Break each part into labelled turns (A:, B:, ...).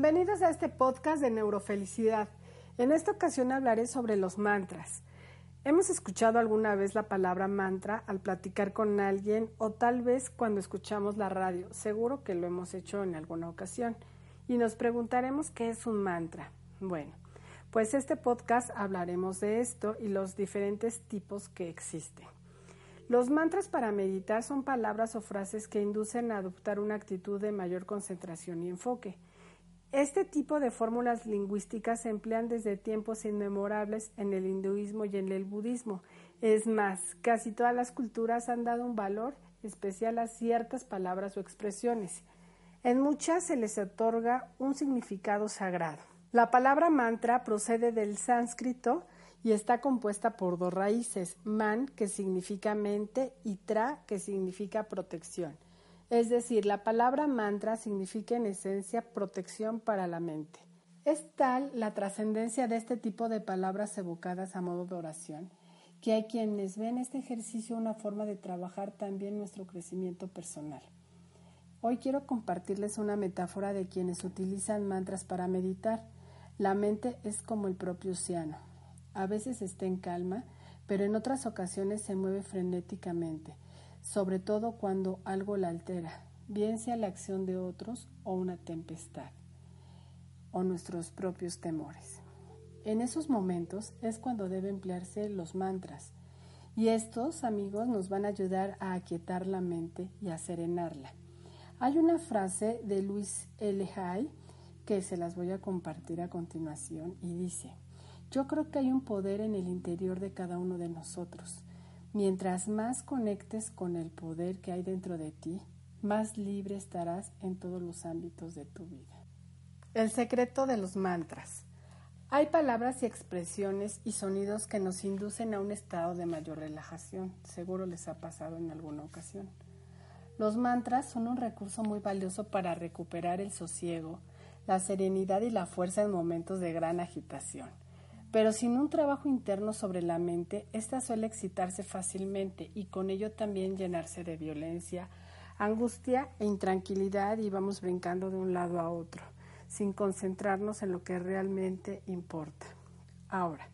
A: Bienvenidos a este podcast de neurofelicidad. En esta ocasión hablaré sobre los mantras. Hemos escuchado alguna vez la palabra mantra al platicar con alguien o tal vez cuando escuchamos la radio. Seguro que lo hemos hecho en alguna ocasión. Y nos preguntaremos qué es un mantra. Bueno, pues este podcast hablaremos de esto y los diferentes tipos que existen. Los mantras para meditar son palabras o frases que inducen a adoptar una actitud de mayor concentración y enfoque. Este tipo de fórmulas lingüísticas se emplean desde tiempos inmemorables en el hinduismo y en el budismo. Es más, casi todas las culturas han dado un valor especial a ciertas palabras o expresiones. En muchas se les otorga un significado sagrado. La palabra mantra procede del sánscrito y está compuesta por dos raíces, man, que significa mente, y tra, que significa protección. Es decir, la palabra mantra significa en esencia protección para la mente. Es tal la trascendencia de este tipo de palabras evocadas a modo de oración que hay quienes ven este ejercicio una forma de trabajar también nuestro crecimiento personal. Hoy quiero compartirles una metáfora de quienes utilizan mantras para meditar. La mente es como el propio océano. A veces está en calma, pero en otras ocasiones se mueve frenéticamente sobre todo cuando algo la altera, bien sea la acción de otros o una tempestad, o nuestros propios temores. En esos momentos es cuando deben emplearse los mantras, y estos, amigos, nos van a ayudar a aquietar la mente y a serenarla. Hay una frase de Luis L. Hay que se las voy a compartir a continuación y dice, yo creo que hay un poder en el interior de cada uno de nosotros Mientras más conectes con el poder que hay dentro de ti, más libre estarás en todos los ámbitos de tu vida. El secreto de los mantras. Hay palabras y expresiones y sonidos que nos inducen a un estado de mayor relajación. Seguro les ha pasado en alguna ocasión. Los mantras son un recurso muy valioso para recuperar el sosiego, la serenidad y la fuerza en momentos de gran agitación. Pero sin un trabajo interno sobre la mente, ésta suele excitarse fácilmente y con ello también llenarse de violencia, angustia e intranquilidad y vamos brincando de un lado a otro, sin concentrarnos en lo que realmente importa. Ahora,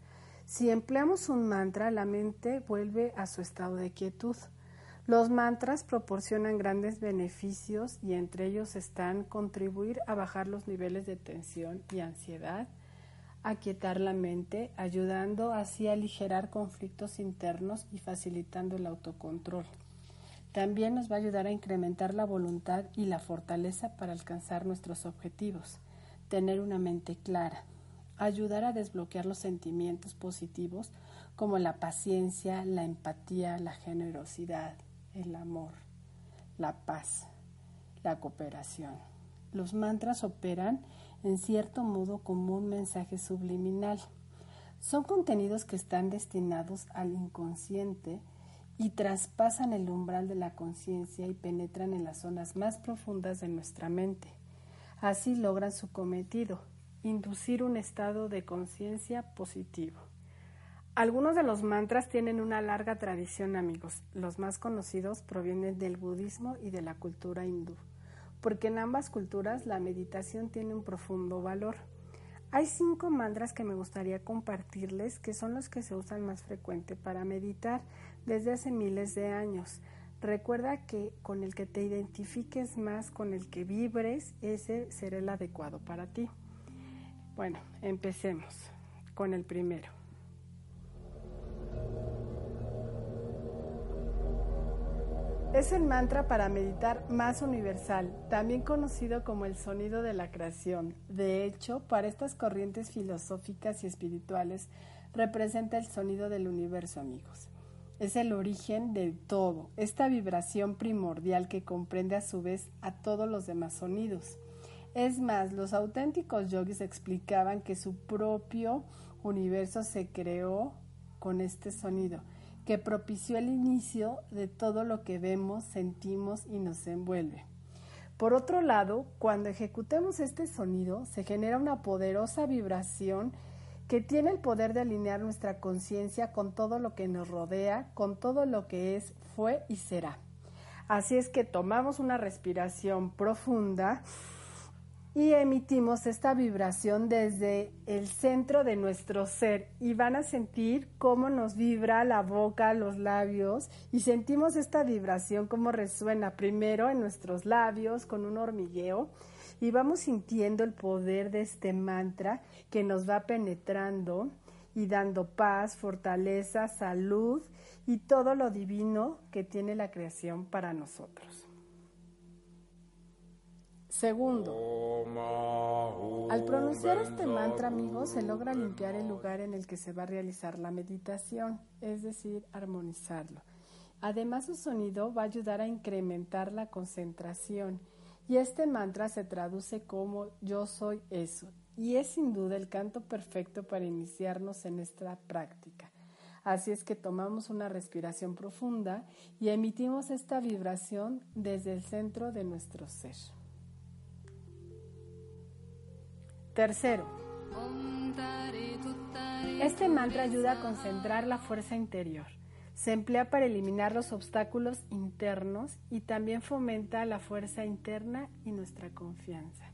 A: si empleamos un mantra, la mente vuelve a su estado de quietud. Los mantras proporcionan grandes beneficios y entre ellos están contribuir a bajar los niveles de tensión y ansiedad, aquietar la mente, ayudando así a aligerar conflictos internos y facilitando el autocontrol. También nos va a ayudar a incrementar la voluntad y la fortaleza para alcanzar nuestros objetivos, tener una mente clara, ayudar a desbloquear los sentimientos positivos como la paciencia, la empatía, la generosidad, el amor, la paz, la cooperación. Los mantras operan en cierto modo como un mensaje subliminal. Son contenidos que están destinados al inconsciente y traspasan el umbral de la conciencia y penetran en las zonas más profundas de nuestra mente. Así logran su cometido, inducir un estado de conciencia positivo. Algunos de los mantras tienen una larga tradición, amigos. Los más conocidos provienen del budismo y de la cultura hindú porque en ambas culturas la meditación tiene un profundo valor. Hay cinco mantras que me gustaría compartirles que son los que se usan más frecuente para meditar desde hace miles de años. Recuerda que con el que te identifiques más, con el que vibres, ese será el adecuado para ti. Bueno, empecemos con el primero. Es el mantra para meditar más universal, también conocido como el sonido de la creación. De hecho, para estas corrientes filosóficas y espirituales representa el sonido del universo, amigos. es el origen de todo, esta vibración primordial que comprende a su vez a todos los demás sonidos. Es más, los auténticos yogis explicaban que su propio universo se creó con este sonido, que propició el inicio de todo lo que vemos, sentimos y nos envuelve. Por otro lado, cuando ejecutemos este sonido, se genera una poderosa vibración que tiene el poder de alinear nuestra conciencia con todo lo que nos rodea, con todo lo que es, fue y será. Así es que tomamos una respiración profunda y emitimos esta vibración desde el centro de nuestro ser y van a sentir cómo nos vibra la boca, los labios y sentimos esta vibración como resuena primero en nuestros labios con un hormigueo y vamos sintiendo el poder de este mantra que nos va penetrando y dando paz, fortaleza, salud y todo lo divino que tiene la creación para nosotros. Segundo, al pronunciar este mantra, amigos, se logra limpiar el lugar en el que se va a realizar la meditación, es decir, armonizarlo. Además, su sonido va a ayudar a incrementar la concentración y este mantra se traduce como yo soy eso y es sin duda el canto perfecto para iniciarnos en esta práctica. Así es que tomamos una respiración profunda y emitimos esta vibración desde el centro de nuestro ser. Tercero, este mantra ayuda a concentrar la fuerza interior. Se emplea para eliminar los obstáculos internos y también fomenta la fuerza interna y nuestra confianza.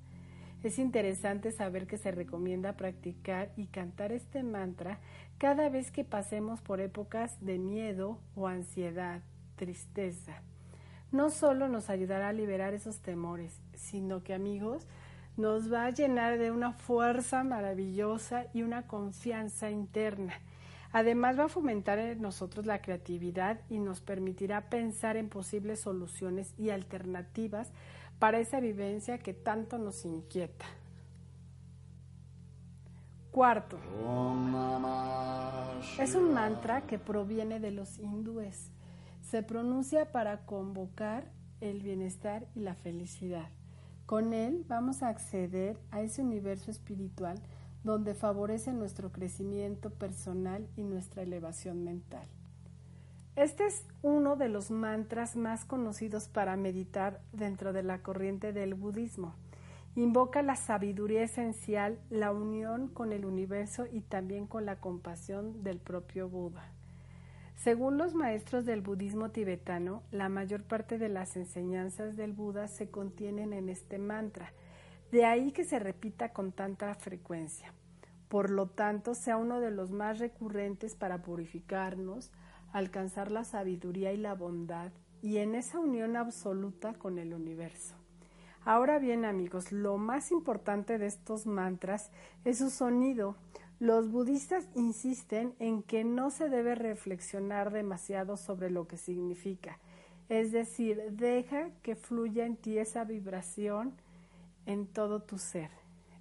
A: Es interesante saber que se recomienda practicar y cantar este mantra cada vez que pasemos por épocas de miedo o ansiedad, tristeza. No solo nos ayudará a liberar esos temores, sino que amigos, nos va a llenar de una fuerza maravillosa y una confianza interna. Además va a fomentar en nosotros la creatividad y nos permitirá pensar en posibles soluciones y alternativas para esa vivencia que tanto nos inquieta. Cuarto, es un mantra que proviene de los hindúes. Se pronuncia para convocar el bienestar y la felicidad. Con él vamos a acceder a ese universo espiritual donde favorece nuestro crecimiento personal y nuestra elevación mental. Este es uno de los mantras más conocidos para meditar dentro de la corriente del budismo. Invoca la sabiduría esencial, la unión con el universo y también con la compasión del propio Buda. Según los maestros del budismo tibetano, la mayor parte de las enseñanzas del Buda se contienen en este mantra, de ahí que se repita con tanta frecuencia. Por lo tanto, sea uno de los más recurrentes para purificarnos, alcanzar la sabiduría y la bondad, y en esa unión absoluta con el universo. Ahora bien, amigos, lo más importante de estos mantras es su sonido, los budistas insisten en que no se debe reflexionar demasiado sobre lo que significa, es decir, deja que fluya en ti esa vibración en todo tu ser.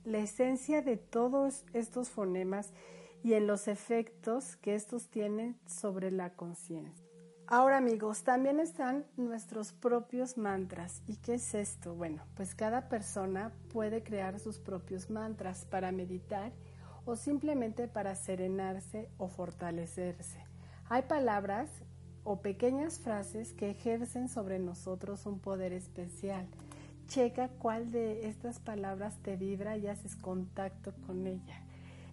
A: La esencia de todos estos fonemas y en los efectos que estos tienen sobre la conciencia. Ahora amigos, también están nuestros propios mantras. ¿Y qué es esto? Bueno, pues cada persona puede crear sus propios mantras para meditar o simplemente para serenarse o fortalecerse. Hay palabras o pequeñas frases que ejercen sobre nosotros un poder especial. Checa cuál de estas palabras te vibra y haces contacto con ella.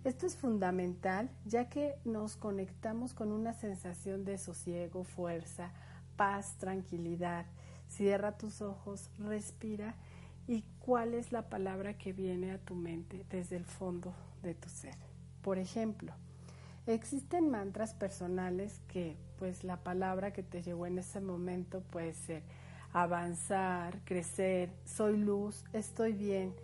A: Esto es fundamental ya que nos conectamos con una sensación de sosiego, fuerza, paz, tranquilidad. Cierra tus ojos, respira y cuál es la palabra que viene a tu mente desde el fondo de tu ser. Por ejemplo, existen mantras personales que pues la palabra que te llegó en ese momento puede ser avanzar, crecer, soy luz, estoy bien.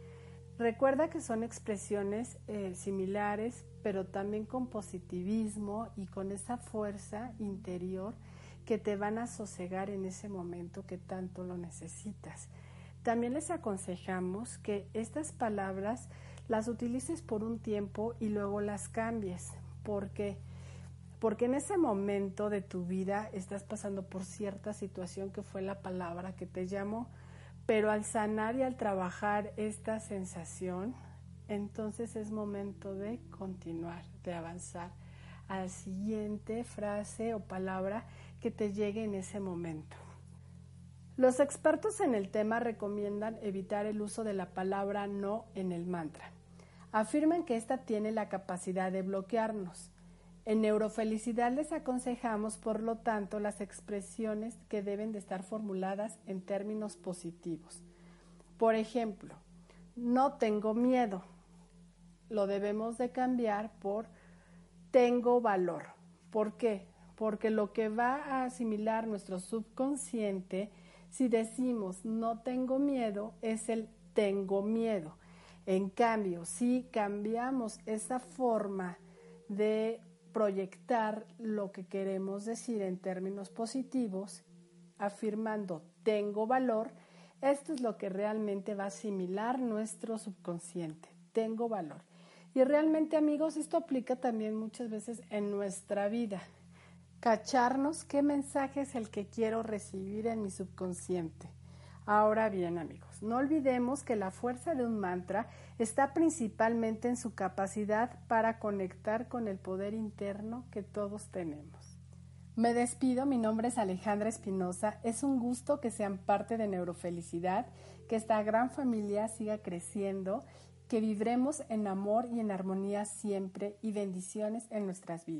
A: Recuerda que son expresiones eh, similares, pero también con positivismo y con esa fuerza interior que te van a sosegar en ese momento que tanto lo necesitas. También les aconsejamos que estas palabras las utilices por un tiempo y luego las cambies, porque porque en ese momento de tu vida estás pasando por cierta situación que fue la palabra que te llamó, pero al sanar y al trabajar esta sensación, entonces es momento de continuar, de avanzar a la siguiente frase o palabra que te llegue en ese momento. Los expertos en el tema recomiendan evitar el uso de la palabra no en el mantra. Afirman que ésta tiene la capacidad de bloquearnos. En neurofelicidad les aconsejamos, por lo tanto, las expresiones que deben de estar formuladas en términos positivos. Por ejemplo, no tengo miedo. Lo debemos de cambiar por tengo valor. ¿Por qué? Porque lo que va a asimilar nuestro subconsciente, si decimos no tengo miedo, es el tengo miedo. En cambio, si cambiamos esa forma de proyectar lo que queremos decir en términos positivos, afirmando tengo valor, esto es lo que realmente va a asimilar nuestro subconsciente. Tengo valor. Y realmente amigos, esto aplica también muchas veces en nuestra vida. Cacharnos qué mensaje es el que quiero recibir en mi subconsciente. Ahora bien amigos, no olvidemos que la fuerza de un mantra está principalmente en su capacidad para conectar con el poder interno que todos tenemos. Me despido, mi nombre es Alejandra Espinosa, es un gusto que sean parte de Neurofelicidad, que esta gran familia siga creciendo que vivremos en amor y en armonía siempre y bendiciones en nuestras vidas.